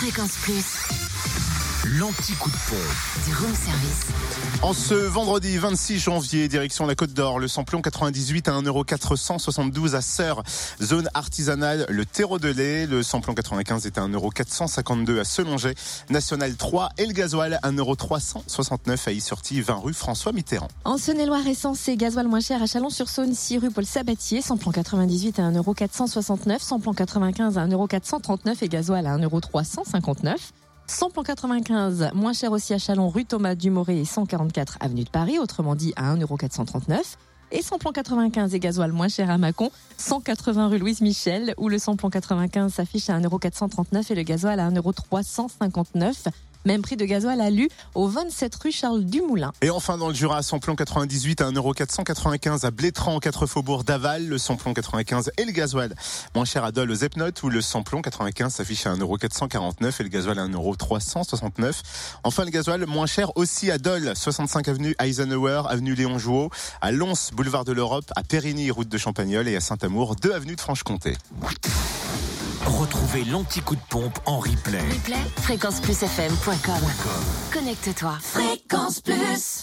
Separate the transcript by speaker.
Speaker 1: Fréquence Plus,
Speaker 2: L'anti-coup de pompe.
Speaker 1: du room service.
Speaker 3: En ce vendredi 26 janvier, direction la Côte d'Or, le samplon 98 à 1,472€ à Sœur, zone artisanale, le terreau de lait, le samplon 95 est à 1,452€ à Selongé, National 3 et le gasoil 1,369€ à Issorti, 20 rue François Mitterrand.
Speaker 4: En Saône-et-Loire, essence et gasoil moins cher à Chalon-sur-Saône, 6 rue Paul Sabatier, samplon 98 à 1,469€, samplon 95 à 1,439€ et gasoil à 1,359€. Samplon 95, moins cher aussi à Chalon, rue Thomas Dumoré et 144 avenue de Paris, autrement dit à 1,439€. Et samplon 95 et gasoil moins cher à Mâcon, 180 rue Louise Michel, où le samplon 95 s'affiche à 1,439€ et le gasoil à 1,359€. Même prix de gasoil à Lu, au 27 rue Charles Dumoulin.
Speaker 3: Et enfin dans le Jura, samplon 98 à 1,495€ à Blétran, 4 faubourg d'Aval, le samplon 95 et le gasoil. Moins cher à Dole, aux Epnotes, où le samplon 95 s'affiche à 1,449€ et le gasoil à 1,369€. Enfin le gasoil moins cher aussi à Dole, 65 avenue Eisenhower, avenue Léon Jouot, à Lons, boulevard de l'Europe, à Périgny, route de Champagnol et à Saint-Amour, 2 avenue de Franche-Comté.
Speaker 2: Retrouvez l'anti-coup de pompe en replay.
Speaker 1: Replay, fréquenceplusfm.com. Connecte-toi. Fréquence Plus.